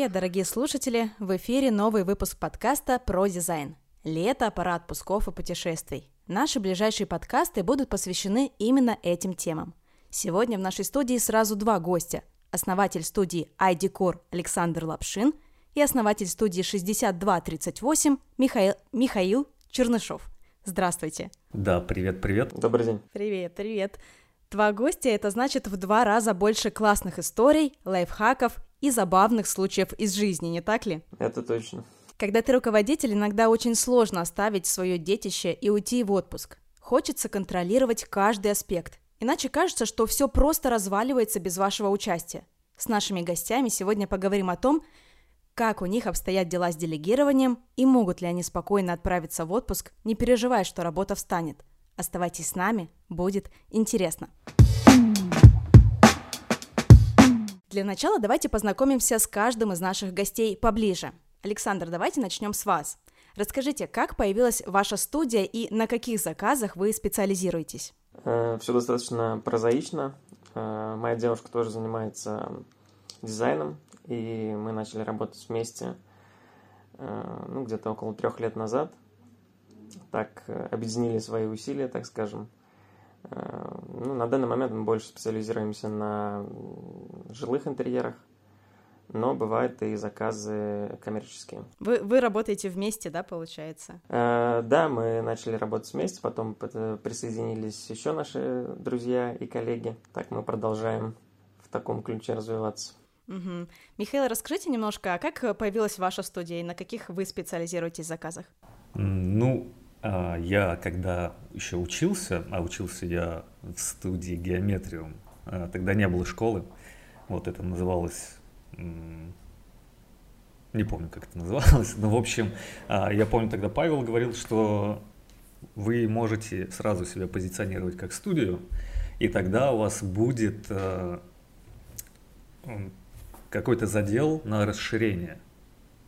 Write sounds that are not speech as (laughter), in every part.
Привет, дорогие слушатели! В эфире новый выпуск подкаста про дизайн. Лето, пора отпусков и путешествий. Наши ближайшие подкасты будут посвящены именно этим темам. Сегодня в нашей студии сразу два гостя. Основатель студии iDecor Александр Лапшин и основатель студии 6238 Михаил, Михаил Чернышов. Здравствуйте. Да, привет, привет. Добрый день. Привет, привет. Два гостя – это значит в два раза больше классных историй, лайфхаков и забавных случаев из жизни, не так ли? Это точно. Когда ты руководитель, иногда очень сложно оставить свое детище и уйти в отпуск. Хочется контролировать каждый аспект. Иначе кажется, что все просто разваливается без вашего участия. С нашими гостями сегодня поговорим о том, как у них обстоят дела с делегированием и могут ли они спокойно отправиться в отпуск, не переживая, что работа встанет. Оставайтесь с нами, будет интересно. Для начала давайте познакомимся с каждым из наших гостей поближе. Александр, давайте начнем с вас. Расскажите, как появилась ваша студия и на каких заказах вы специализируетесь? Э, Все достаточно прозаично. Э, моя девушка тоже занимается дизайном, и мы начали работать вместе э, ну, где-то около трех лет назад. Так объединили свои усилия, так скажем. Ну, на данный момент мы больше специализируемся на жилых интерьерах, но бывают и заказы коммерческие. Вы, вы работаете вместе, да, получается? Э, да, мы начали работать вместе, потом присоединились еще наши друзья и коллеги. Так мы продолжаем в таком ключе развиваться. Угу. Михаил, расскажите немножко, а как появилась ваша студия и на каких вы специализируетесь заказах? Ну, я когда еще учился, а учился я в студии Геометриум, а, тогда не было школы, вот это называлось, не помню, как это называлось, но в общем, а, я помню тогда Павел говорил, что вы можете сразу себя позиционировать как студию, и тогда у вас будет какой-то задел на расширение.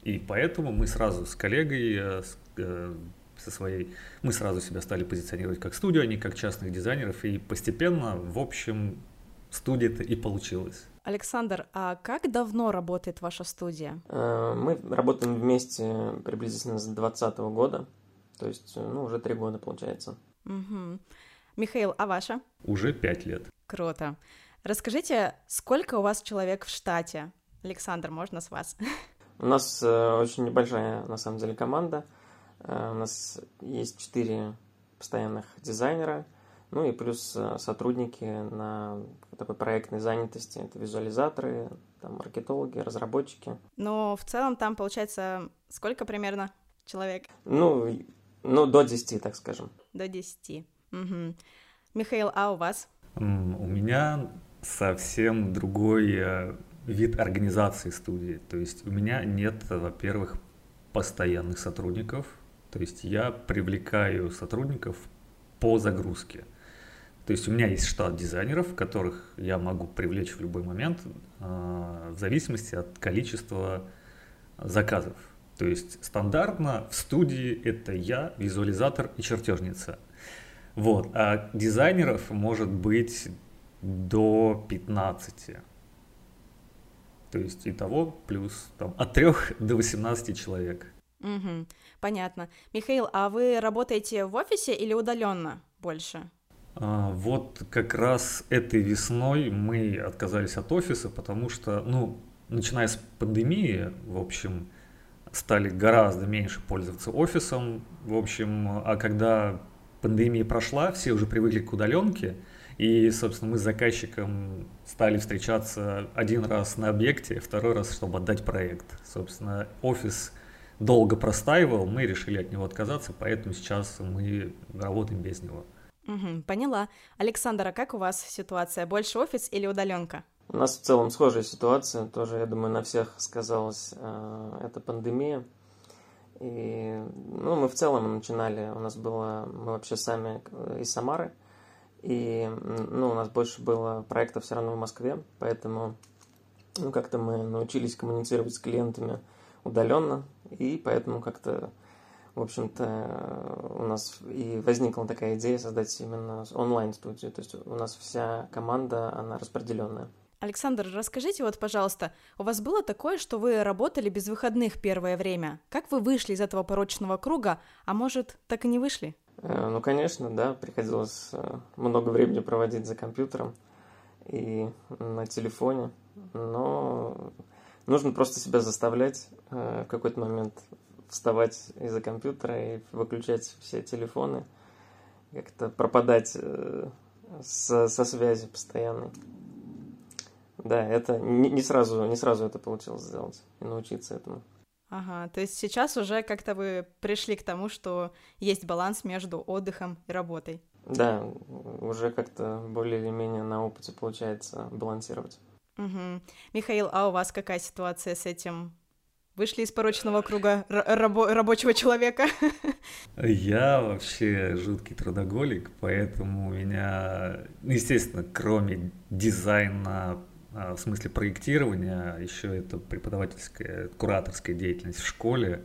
И поэтому мы сразу с коллегой, э, э, со своей, мы сразу себя стали позиционировать как студию, а не как частных дизайнеров, и постепенно, в общем, студия-то и получилась. Александр, а как давно работает ваша студия? Э, мы работаем вместе приблизительно с 2020 года, то есть, ну, уже три года получается. Угу. Михаил, а ваша? Уже пять лет. Круто. Расскажите, сколько у вас человек в штате? Александр, можно с вас? У нас э, очень небольшая, на самом деле, команда. Э, у нас есть четыре постоянных дизайнера, ну и плюс э, сотрудники на такой проектной занятости. Это визуализаторы, там, маркетологи, разработчики. Ну, в целом там, получается, сколько примерно человек? Ну, ну до 10, так скажем. До 10. Угу. Михаил, а у вас? У меня совсем другой э, вид организации студии. То есть у меня нет, во-первых, постоянных сотрудников. То есть я привлекаю сотрудников по загрузке. То есть у меня есть штат дизайнеров, которых я могу привлечь в любой момент э, в зависимости от количества заказов. То есть стандартно в студии это я, визуализатор и чертежница. Вот. А дизайнеров может быть до 15. То есть итого плюс там, от 3 до 18 человек. Угу, понятно. Михаил, а вы работаете в офисе или удаленно больше? А, вот как раз этой весной мы отказались от офиса, потому что, ну, начиная с пандемии, в общем, стали гораздо меньше пользоваться офисом, в общем, а когда пандемия прошла, все уже привыкли к удаленке, и, собственно, мы с заказчиком стали встречаться один раз на объекте, второй раз, чтобы отдать проект. Собственно, офис долго простаивал, мы решили от него отказаться, поэтому сейчас мы работаем без него. Угу, поняла. Александр, а как у вас ситуация? Больше офис или удаленка? У нас в целом схожая ситуация, тоже, я думаю, на всех сказалась э, эта пандемия. И, ну, мы в целом начинали, у нас было, мы вообще сами из Самары, и ну, у нас больше было проектов все равно в Москве, поэтому ну, как-то мы научились коммуницировать с клиентами удаленно, и поэтому как-то, в общем-то, у нас и возникла такая идея создать именно онлайн-студию. То есть у нас вся команда, она распределенная. Александр, расскажите вот, пожалуйста, у вас было такое, что вы работали без выходных первое время? Как вы вышли из этого порочного круга, а может, так и не вышли? Э, ну, конечно, да, приходилось э, много времени проводить за компьютером и на телефоне, но нужно просто себя заставлять э, в какой-то момент вставать из-за компьютера и выключать все телефоны, как-то пропадать со, со связи постоянной. Да, это не, не сразу, не сразу это получилось сделать и научиться этому. Ага, то есть сейчас уже как-то вы пришли к тому, что есть баланс между отдыхом и работой. Да, уже как-то более или менее на опыте получается балансировать. Угу. Михаил, а у вас какая ситуация с этим? Вышли из порочного круга рабо- рабочего человека? Я вообще жуткий трудоголик, поэтому у меня, естественно, кроме дизайна, а, в смысле проектирования, еще это преподавательская, кураторская деятельность в школе.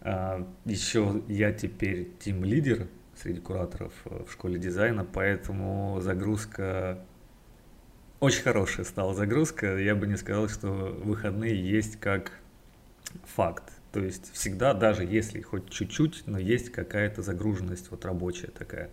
А, еще я теперь тим-лидер среди кураторов в школе дизайна, поэтому загрузка очень хорошая стала загрузка. Я бы не сказал, что выходные есть как факт. То есть всегда, даже если хоть чуть-чуть, но есть какая-то загруженность вот рабочая такая.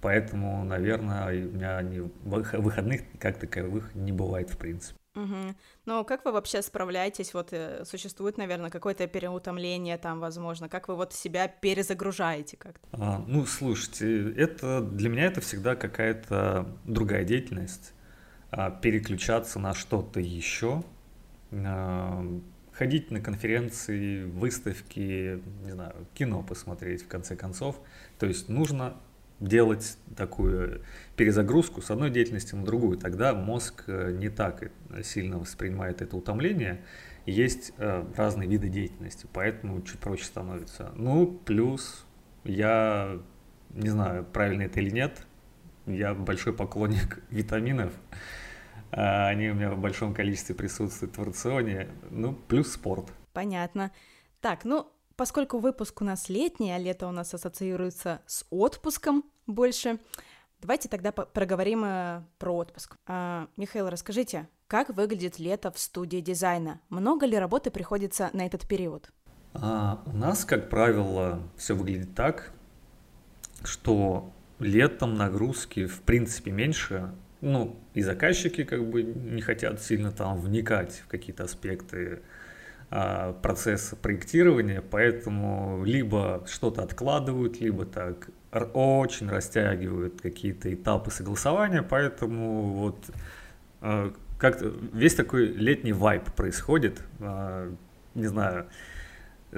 Поэтому, наверное, у меня не, выходных как таковых не бывает в принципе. Угу. Ну, как вы вообще справляетесь? Вот э, существует, наверное, какое-то переутомление там, возможно. Как вы вот себя перезагружаете как-то? А, ну, слушайте, это для меня это всегда какая-то другая деятельность. А, переключаться на что-то еще. А, ходить на конференции, выставки, не знаю, кино посмотреть в конце концов. То есть нужно делать такую перезагрузку с одной деятельности на другую, тогда мозг э, не так сильно воспринимает это утомление. Есть э, разные виды деятельности, поэтому чуть проще становится. Ну, плюс я не знаю, правильно это или нет, я большой поклонник (laughs) витаминов. А, они у меня в большом количестве присутствуют в рационе. Ну, плюс спорт. Понятно. Так, ну, Поскольку выпуск у нас летний, а лето у нас ассоциируется с отпуском больше, давайте тогда проговорим э, про отпуск. А, Михаил, расскажите, как выглядит лето в студии дизайна? Много ли работы приходится на этот период? А, у нас, как правило, все выглядит так, что летом нагрузки в принципе меньше, ну, и заказчики как бы не хотят сильно там вникать в какие-то аспекты а, процесса проектирования, поэтому либо что-то откладывают, либо так очень растягивают какие-то этапы согласования, поэтому вот а, как-то весь такой летний вайп происходит, а, не знаю,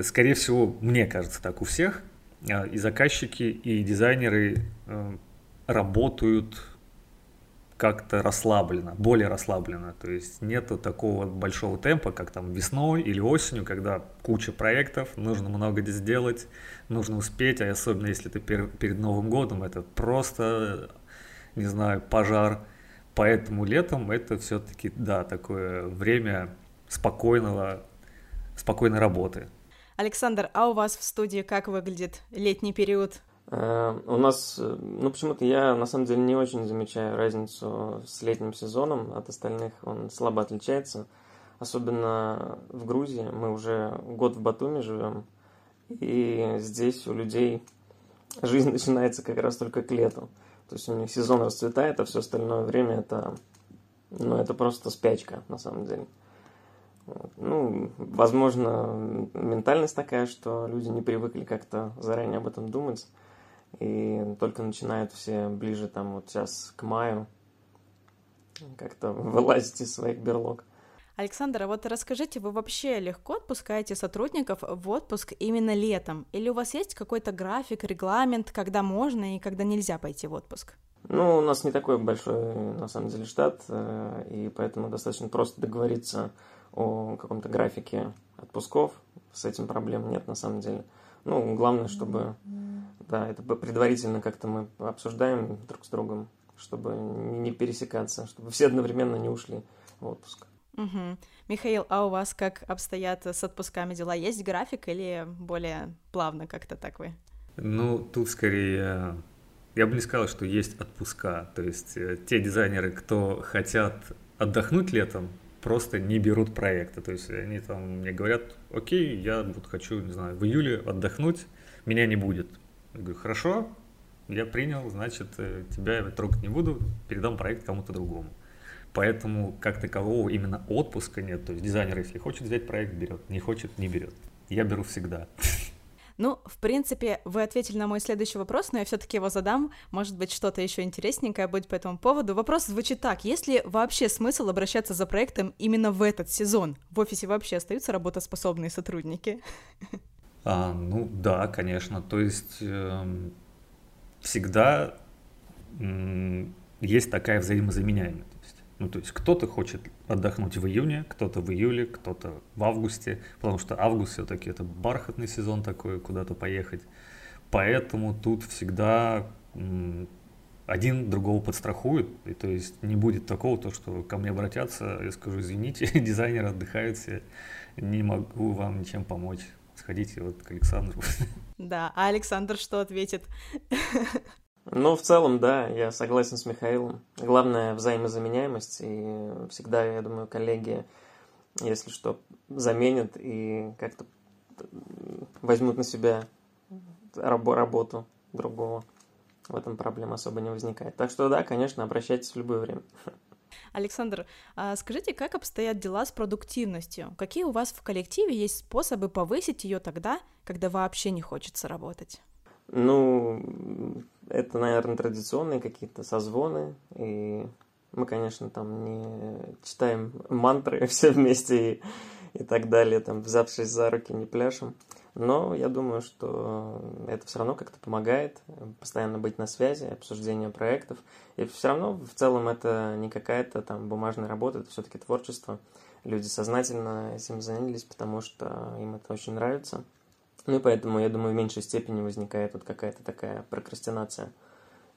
скорее всего, мне кажется так у всех, и заказчики, и дизайнеры работают как-то расслабленно, более расслабленно. То есть нету такого большого темпа, как там весной или осенью, когда куча проектов, нужно много сделать, нужно успеть, а особенно если ты пер, перед Новым годом, это просто, не знаю, пожар. Поэтому летом это все-таки, да, такое время спокойного, спокойной работы. Александр, а у вас в студии как выглядит летний период? Э, у нас, э, ну почему-то я на самом деле не очень замечаю разницу с летним сезоном от остальных, он слабо отличается. Особенно в Грузии, мы уже год в Батуми живем, и здесь у людей жизнь (laughs) начинается как раз только к лету. То есть у них сезон расцветает, а все остальное время это, ну, это просто спячка на самом деле. Ну, возможно, ментальность такая, что люди не привыкли как-то заранее об этом думать. И только начинают все ближе там вот сейчас к маю как-то (laughs) вылазить из своих берлог. Александр, а вот расскажите, вы вообще легко отпускаете сотрудников в отпуск именно летом? Или у вас есть какой-то график, регламент, когда можно и когда нельзя пойти в отпуск? Ну, у нас не такой большой, на самом деле, штат, э, и поэтому достаточно просто договориться о каком-то графике отпусков. С этим проблем нет, на самом деле. Ну, главное, чтобы да, это предварительно как-то мы обсуждаем друг с другом, чтобы не пересекаться, чтобы все одновременно не ушли в отпуск. Угу. Михаил, а у вас как обстоят с отпусками дела? Есть график или более плавно как-то так вы? Ну, тут скорее я бы не сказал, что есть отпуска. То есть э, те дизайнеры, кто хотят отдохнуть летом, просто не берут проекты. То есть они там мне говорят, окей, я вот хочу, не знаю, в июле отдохнуть, меня не будет. Я говорю, хорошо, я принял, значит, э, тебя я трогать не буду, передам проект кому-то другому. Поэтому как такового именно отпуска нет. То есть дизайнер, если хочет взять проект, берет, не хочет, не берет. Я беру всегда. Ну, в принципе, вы ответили на мой следующий вопрос, но я все-таки его задам. Может быть, что-то еще интересненькое будет по этому поводу. Вопрос звучит так: есть ли вообще смысл обращаться за проектом именно в этот сезон? В офисе вообще остаются работоспособные сотрудники? А, ну да, конечно. То есть э, всегда э, есть такая взаимозаменяемость. Ну, то есть кто-то хочет отдохнуть в июне, кто-то в июле, кто-то в августе, потому что август все-таки это бархатный сезон такой, куда-то поехать. Поэтому тут всегда один другого подстрахует, и то есть не будет такого, то, что ко мне обратятся, я скажу, извините, (laughs) дизайнер отдыхает все, не могу вам ничем помочь. Сходите вот к Александру. Да, а Александр что ответит? (laughs) Ну, в целом, да, я согласен с Михаилом. Главное взаимозаменяемость, и всегда, я думаю, коллеги, если что, заменят и как-то возьмут на себя раб- работу другого. В этом проблем особо не возникает. Так что да, конечно, обращайтесь в любое время. Александр, а скажите, как обстоят дела с продуктивностью? Какие у вас в коллективе есть способы повысить ее тогда, когда вообще не хочется работать? Ну, это, наверное, традиционные какие-то созвоны, и мы, конечно, там не читаем мантры (laughs) все вместе и, и так далее, там, взявшись за руки, не пляшем. Но я думаю, что это все равно как-то помогает постоянно быть на связи, обсуждение проектов. И все равно в целом это не какая-то там бумажная работа, это все-таки творчество. Люди сознательно этим занялись, потому что им это очень нравится. Ну и поэтому, я думаю, в меньшей степени возникает вот какая-то такая прокрастинация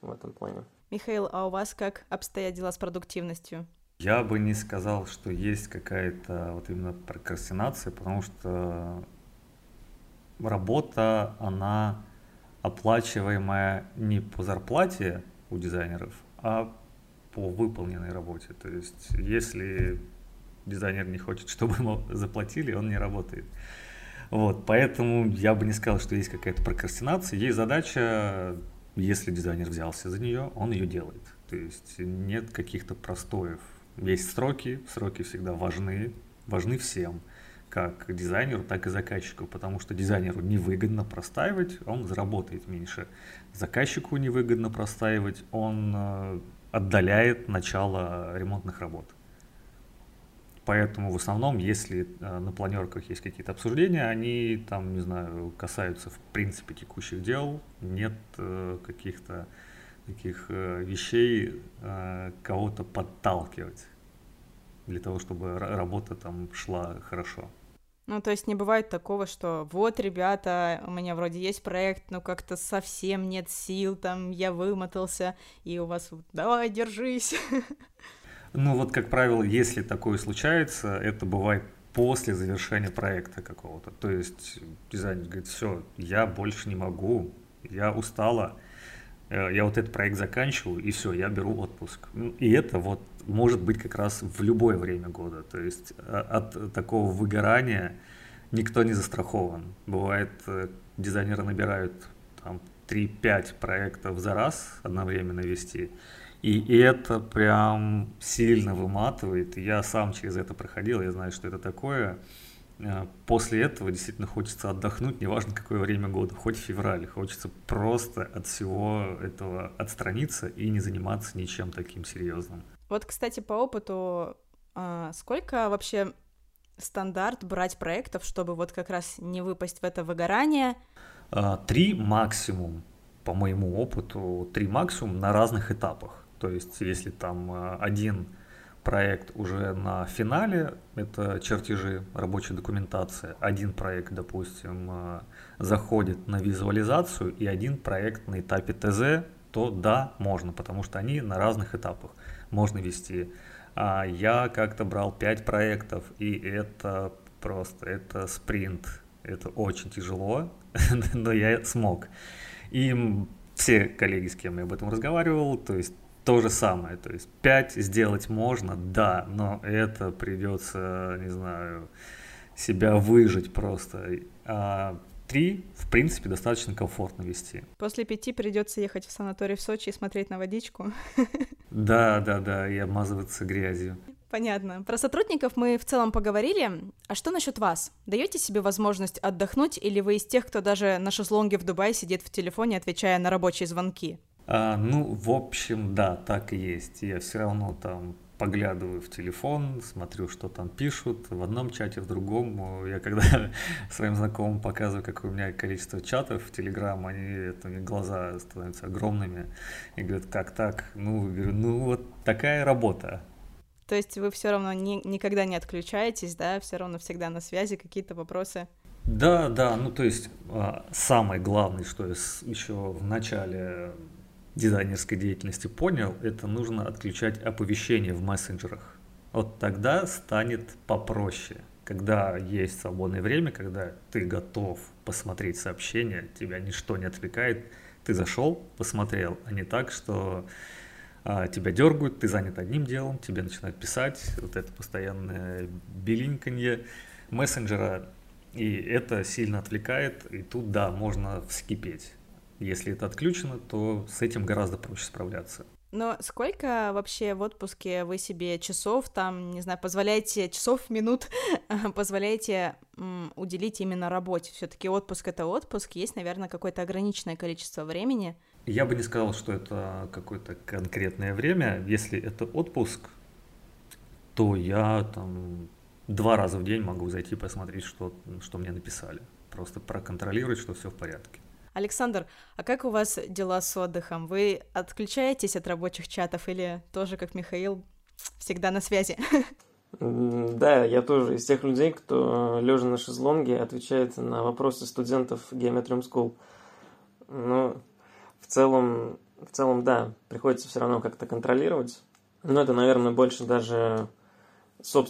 в этом плане. Михаил, а у вас как обстоят дела с продуктивностью? Я бы не сказал, что есть какая-то вот именно прокрастинация, потому что работа, она оплачиваемая не по зарплате у дизайнеров, а по выполненной работе. То есть, если дизайнер не хочет, (laughs) чтобы ему заплатили, он не работает. Вот, поэтому я бы не сказал, что есть какая-то прокрастинация. Есть задача, если дизайнер взялся за нее, он ее делает. То есть нет каких-то простоев. Есть сроки, сроки всегда важны, важны всем, как дизайнеру, так и заказчику, потому что дизайнеру невыгодно простаивать, он заработает меньше. Заказчику невыгодно простаивать, он э, отдаляет начало ремонтных работ. Поэтому в основном, если э, на планерках есть какие-то обсуждения, они там, не знаю, касаются в принципе текущих дел, нет э, каких-то таких э, вещей кого-то подталкивать для того, чтобы работа там шла хорошо. Ну, то есть не бывает такого, что вот, ребята, у меня вроде есть проект, но как-то совсем нет сил, там, я вымотался, и у вас, давай, держись. (laughs) Ну вот, как правило, если такое случается, это бывает после завершения проекта какого-то. То есть дизайнер говорит, все, я больше не могу, я устала, э, я вот этот проект заканчиваю, и все, я беру отпуск. Ну, и это вот может быть как раз в любое время года. То есть э, от такого выгорания никто не застрахован. Бывает, э, дизайнеры набирают там 3-5 проектов за раз одновременно вести, и это прям сильно выматывает. Я сам через это проходил, я знаю, что это такое. Э, после этого действительно хочется отдохнуть, неважно какое время года, хоть в феврале. Хочется просто от всего этого отстраниться и не заниматься ничем таким серьезным. Вот, кстати, по опыту, а, сколько вообще стандарт брать проектов, чтобы вот как раз не выпасть в это выгорание? А, три максимум, по моему опыту, три максимум на разных этапах. То есть, если там э, один проект уже на финале, это чертежи, рабочая документация, один проект, допустим, э, заходит на визуализацию, и один проект на этапе ТЗ, то да, можно, потому что они на разных этапах можно вести. А я как-то брал 5 проектов, и это просто, это спринт, это очень тяжело, (laughs) но я смог. И все коллеги, с кем я об этом разговаривал, то есть то же самое. То есть 5 сделать можно, да, но это придется, не знаю, себя выжить просто. А три, в принципе, достаточно комфортно вести. После пяти придется ехать в санаторий в Сочи и смотреть на водичку. (laughs) Да, да, да, и обмазываться грязью. Понятно. Про сотрудников мы в целом поговорили. А что насчет вас? Даете себе возможность отдохнуть или вы из тех, кто даже на шезлонге в Дубае сидит в телефоне, отвечая на рабочие звонки? А, ну, в общем, да, так и есть. Я все равно там поглядываю в телефон, смотрю, что там пишут в одном чате, в другом. Я когда (laughs) своим знакомым показываю, какое у меня количество чатов в Телеграм, они, это, у глаза становятся огромными и говорят, как так? Ну, говорю, ну вот такая работа. То есть вы все равно не, никогда не отключаетесь, да, все равно всегда на связи, какие-то вопросы? Да, да, ну то есть а, самое главное, что я еще в начале дизайнерской деятельности понял, это нужно отключать оповещения в мессенджерах. Вот тогда станет попроще. Когда есть свободное время, когда ты готов посмотреть сообщение, тебя ничто не отвлекает, ты зашел, посмотрел, а не так, что а, тебя дергают, ты занят одним делом, тебе начинают писать, вот это постоянное билинканье мессенджера, и это сильно отвлекает, и тут, да, можно вскипеть. Если это отключено, то с этим гораздо проще справляться. Но сколько вообще в отпуске вы себе часов там, не знаю, позволяете, часов, минут, (laughs) позволяете м, уделить именно работе? Все-таки отпуск это отпуск, есть, наверное, какое-то ограниченное количество времени. Я бы не сказал, что это какое-то конкретное время. Если это отпуск, то я там два раза в день могу зайти посмотреть, что, что мне написали. Просто проконтролировать, что все в порядке. Александр, а как у вас дела с отдыхом? Вы отключаетесь от рабочих чатов или тоже, как Михаил, всегда на связи? (laughs) Да, я тоже из тех людей, кто лежа на шезлонге отвечает на вопросы студентов Geometrium School. Но в целом, в целом, да, приходится все равно как-то контролировать. Но это, наверное, больше даже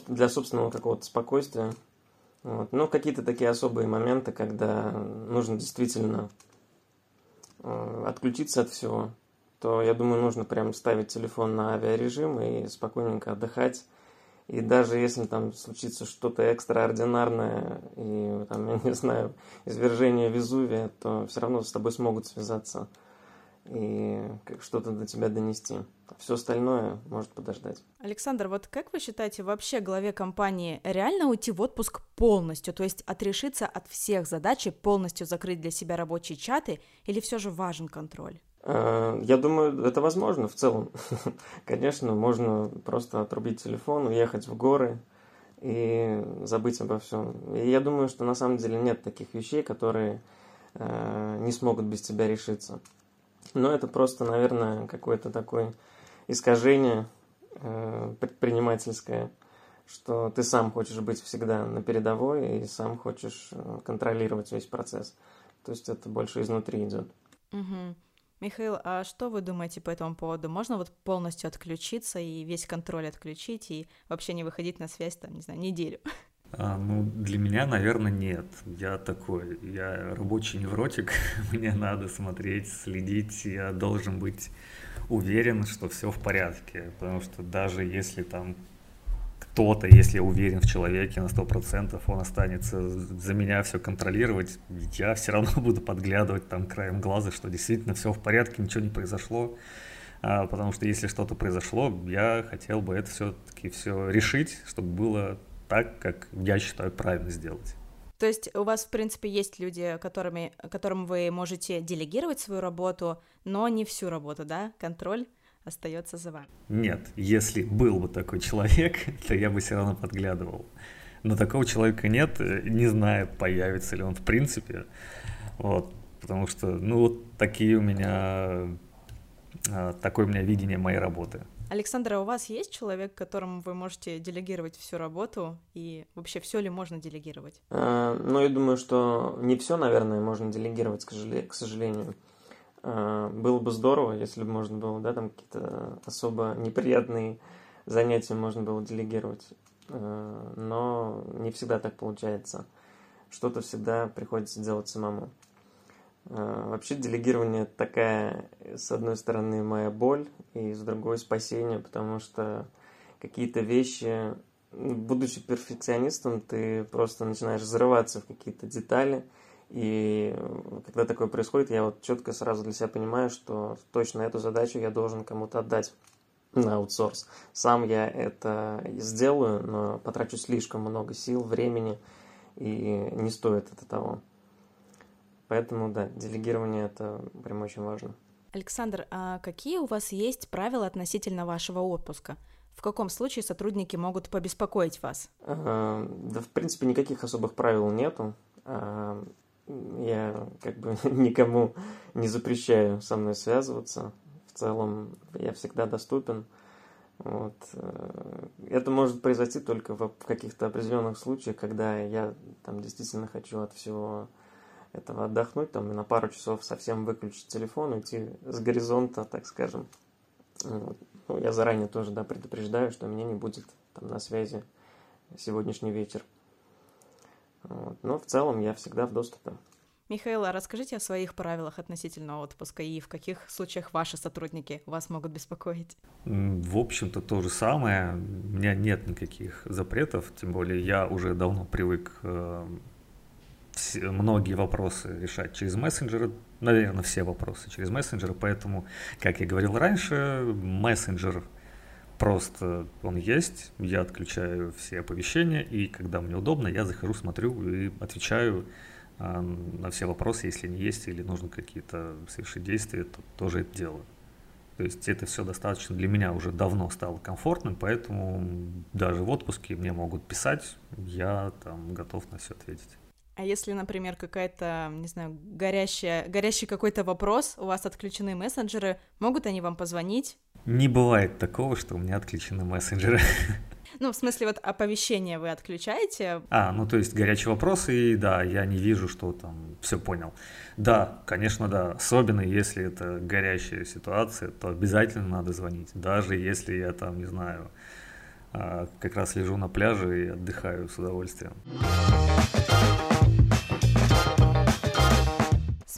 для собственного какого-то спокойствия. Вот. Но какие-то такие особые моменты, когда нужно действительно Э, отключиться от всего, то, я думаю, нужно прям ставить телефон на авиарежим и спокойненько отдыхать. И даже если там случится что-то экстраординарное, и там, (laughs) я не знаю, извержение Везувия, то все равно с тобой смогут связаться и что-то до тебя донести. Все остальное может подождать. Александр, вот как вы считаете, вообще главе компании реально уйти в отпуск полностью, то есть отрешиться от всех задач и полностью закрыть для себя рабочие чаты, или все же важен контроль? Э, я думаю, это возможно в целом. (laughs) Конечно, можно просто отрубить телефон, уехать в горы и забыть обо всем. И я думаю, что на самом деле нет таких вещей, которые э, не смогут без тебя решиться. Но это просто, наверное, какое-то такое искажение э, предпринимательское, что ты сам хочешь быть всегда на передовой и сам хочешь э, контролировать весь процесс. То есть это больше изнутри идет. Угу. Михаил, а что вы думаете по этому поводу? Можно вот полностью отключиться и весь контроль отключить и вообще не выходить на связь, там, не знаю, неделю? А, ну, для меня, наверное, нет. Я такой, я рабочий невротик, (laughs) мне надо смотреть, следить, я должен быть уверен, что все в порядке. Потому что даже если там кто-то, если я уверен в человеке на сто процентов, он останется за меня все контролировать, я все равно (laughs) буду подглядывать там краем глаза, что действительно все в порядке, ничего не произошло. А, потому что если что-то произошло, я хотел бы это все-таки все решить, чтобы было так, как я считаю правильно сделать. То есть у вас, в принципе, есть люди, которыми, которым вы можете делегировать свою работу, но не всю работу, да? Контроль остается за вами. Нет, если был бы такой человек, (laughs) то я бы все равно подглядывал. Но такого человека нет, не знаю, появится ли он в принципе. Вот, потому что, ну, вот такие у меня, а, такое у меня видение моей работы. Александра, у вас есть человек, которому вы можете делегировать всю работу? И вообще все ли можно делегировать? А, ну, я думаю, что не все, наверное, можно делегировать, к сожалению. А, было бы здорово, если бы можно было, да, там какие-то особо неприятные занятия можно было делегировать. А, но не всегда так получается. Что-то всегда приходится делать самому. Э, вообще делегирование такая, с одной стороны, моя боль, и с другой спасение, потому что какие-то вещи, будучи перфекционистом, ты просто начинаешь взрываться в какие-то детали, и когда такое происходит, я вот четко сразу для себя понимаю, что точно эту задачу я должен кому-то отдать на аутсорс. Сам я это сделаю, но потрачу слишком много сил, времени, и не стоит это того. Поэтому, да, делегирование это прям очень важно. Александр, а какие у вас есть правила относительно вашего отпуска? В каком случае сотрудники могут побеспокоить вас? А, да, в принципе, никаких особых правил нету. А, я как бы (laughs) никому не запрещаю со мной связываться. В целом я всегда доступен. Вот. Э, это может произойти только в каких-то определенных случаях, когда я там действительно хочу от всего этого отдохнуть, там и на пару часов совсем выключить телефон, уйти с горизонта, так скажем. Ну, я заранее тоже да, предупреждаю, что меня не будет там на связи сегодняшний вечер. Вот. Но в целом я всегда в доступе. Михаил, а расскажите о своих правилах относительно отпуска и в каких случаях ваши сотрудники вас могут беспокоить? В общем-то, то же самое. У меня нет никаких запретов, тем более я уже давно привык э, многие вопросы решать через мессенджеры, наверное, все вопросы через мессенджеры, поэтому, как я говорил раньше, мессенджер просто он есть, я отключаю все оповещения, и когда мне удобно, я захожу, смотрю и отвечаю а, на все вопросы, если они есть или нужно какие-то совершить действия, то тоже это делаю. То есть это все достаточно для меня уже давно стало комфортным, поэтому даже в отпуске мне могут писать, я там готов на все ответить. А если, например, какая-то, не знаю, горящая, горящий какой-то вопрос, у вас отключены мессенджеры, могут они вам позвонить? Не бывает такого, что у меня отключены мессенджеры. (laughs) Ну, в смысле, вот оповещение вы отключаете? А, ну то есть горячие вопросы, и да, я не вижу, что там, все понял. Да, конечно, да, особенно если это горящая ситуация, то обязательно надо звонить, даже если я там, не знаю, а, как раз лежу на пляже и отдыхаю с удовольствием.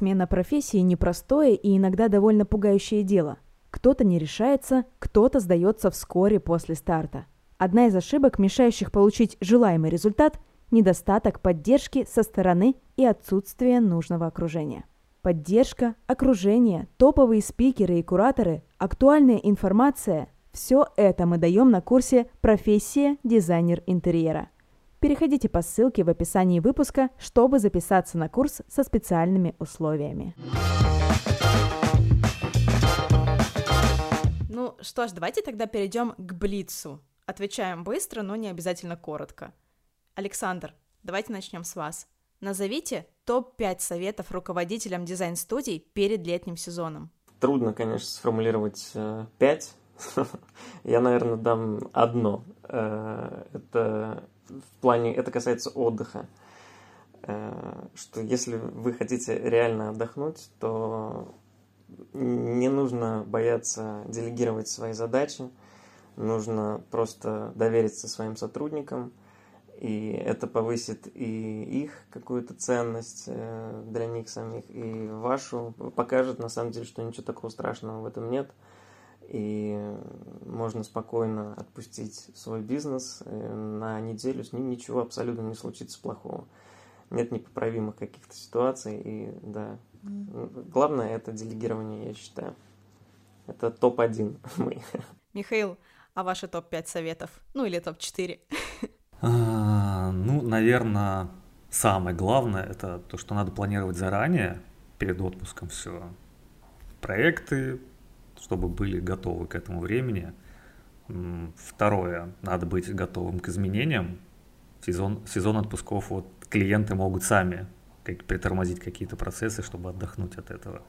Смена профессии – непростое и иногда довольно пугающее дело. Кто-то не решается, кто-то сдается вскоре после старта. Одна из ошибок, мешающих получить желаемый результат – недостаток поддержки со стороны и отсутствие нужного окружения. Поддержка, окружение, топовые спикеры и кураторы, актуальная информация – все это мы даем на курсе «Профессия дизайнер интерьера». Переходите по ссылке в описании выпуска, чтобы записаться на курс со специальными условиями. Ну что ж, давайте тогда перейдем к Блицу. Отвечаем быстро, но не обязательно коротко. Александр, давайте начнем с вас. Назовите топ-5 советов руководителям дизайн-студий перед летним сезоном. Трудно, конечно, сформулировать э, пять. (laughs) Я, наверное, дам одно. Э, это в плане, это касается отдыха, э, что если вы хотите реально отдохнуть, то не нужно бояться делегировать свои задачи, нужно просто довериться своим сотрудникам, и это повысит и их какую-то ценность э, для них самих, и вашу, покажет на самом деле, что ничего такого страшного в этом нет – и можно спокойно отпустить свой бизнес э, на неделю, с ним ничего абсолютно не случится плохого. Нет непоправимых каких-то ситуаций, и да, главное это делегирование, я считаю. Это топ-1 (laughs) мы. Михаил, а ваши топ-5 советов? Ну или топ-4? А, ну, наверное, самое главное это то, что надо планировать заранее, перед отпуском все. Проекты, чтобы были готовы к этому времени. Второе, надо быть готовым к изменениям. Сезон, сезон отпусков вот клиенты могут сами как, притормозить какие-то процессы, чтобы отдохнуть от этого.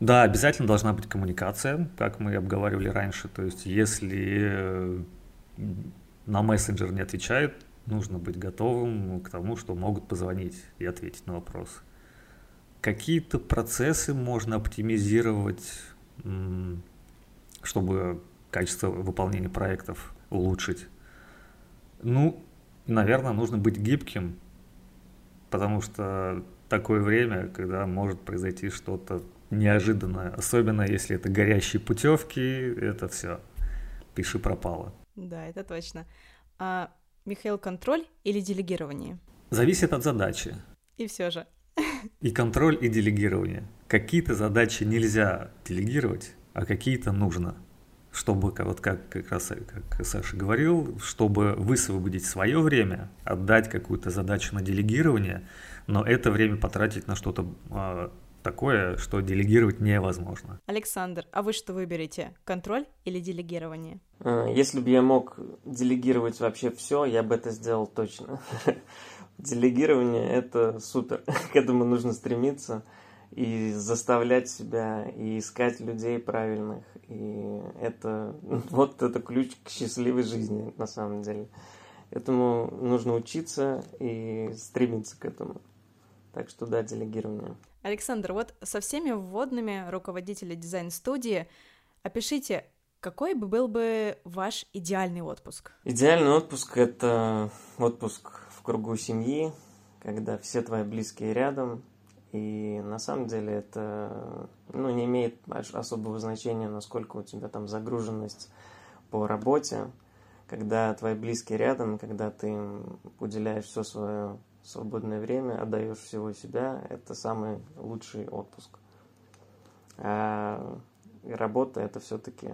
Да, обязательно должна быть коммуникация, как мы обговаривали раньше. То есть, если э, на мессенджер не отвечают, нужно быть готовым к тому, что могут позвонить и ответить на вопрос. Какие-то процессы можно оптимизировать чтобы качество выполнения проектов улучшить? Ну, наверное, нужно быть гибким, потому что такое время, когда может произойти что-то неожиданное, особенно если это горящие путевки, это все, пиши пропало. Да, это точно. А, Михаил, контроль или делегирование? Зависит от задачи. И все же. И контроль, и делегирование. Какие-то задачи нельзя делегировать, а какие-то нужно. Чтобы, вот как как раз как Саша говорил, чтобы высвободить свое время, отдать какую-то задачу на делегирование, но это время потратить на что-то а, такое, что делегировать невозможно. Александр, а вы что выберете? Контроль или делегирование? А, если бы я мог делегировать вообще все, я бы это сделал точно. (laughs) Делегирование – это супер. (laughs) К этому нужно стремиться и заставлять себя, и искать людей правильных. И это (laughs) вот это ключ к счастливой жизни на самом деле. Этому нужно учиться и стремиться к этому. Так что да, делегирование. Александр, вот со всеми вводными руководители дизайн-студии опишите, какой бы был бы ваш идеальный отпуск? Идеальный отпуск – это отпуск в кругу семьи, когда все твои близкие рядом, и на самом деле это ну, не имеет особого значения, насколько у тебя там загруженность по работе, когда твои близкие рядом, когда ты им уделяешь все свое свободное время, отдаешь всего себя, это самый лучший отпуск. А работа это все-таки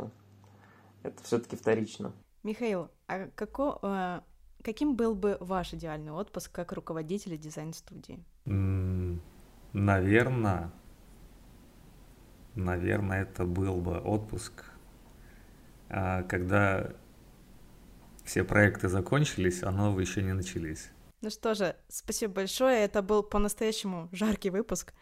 это все-таки вторично. Михаил, а како, э, каким был бы ваш идеальный отпуск как руководителя дизайн-студии? Наверное, наверное, это был бы отпуск, а, когда все проекты закончились, а новые еще не начались. Ну что же, спасибо большое. Это был по-настоящему жаркий выпуск.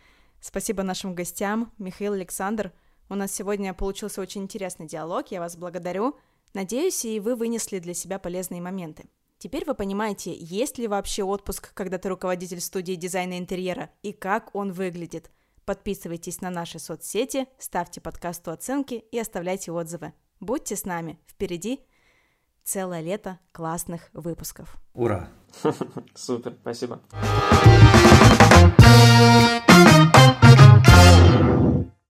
Спасибо нашим гостям, Михаил Александр. У нас сегодня получился очень интересный диалог. Я вас благодарю. Надеюсь, и вы вынесли для себя полезные моменты. Теперь вы понимаете, есть ли вообще отпуск, когда ты руководитель студии дизайна интерьера, и как он выглядит. Подписывайтесь на наши соцсети, ставьте подкасту оценки и оставляйте отзывы. Будьте с нами. Впереди целое лето классных выпусков. Ура! (laughs) Супер, спасибо.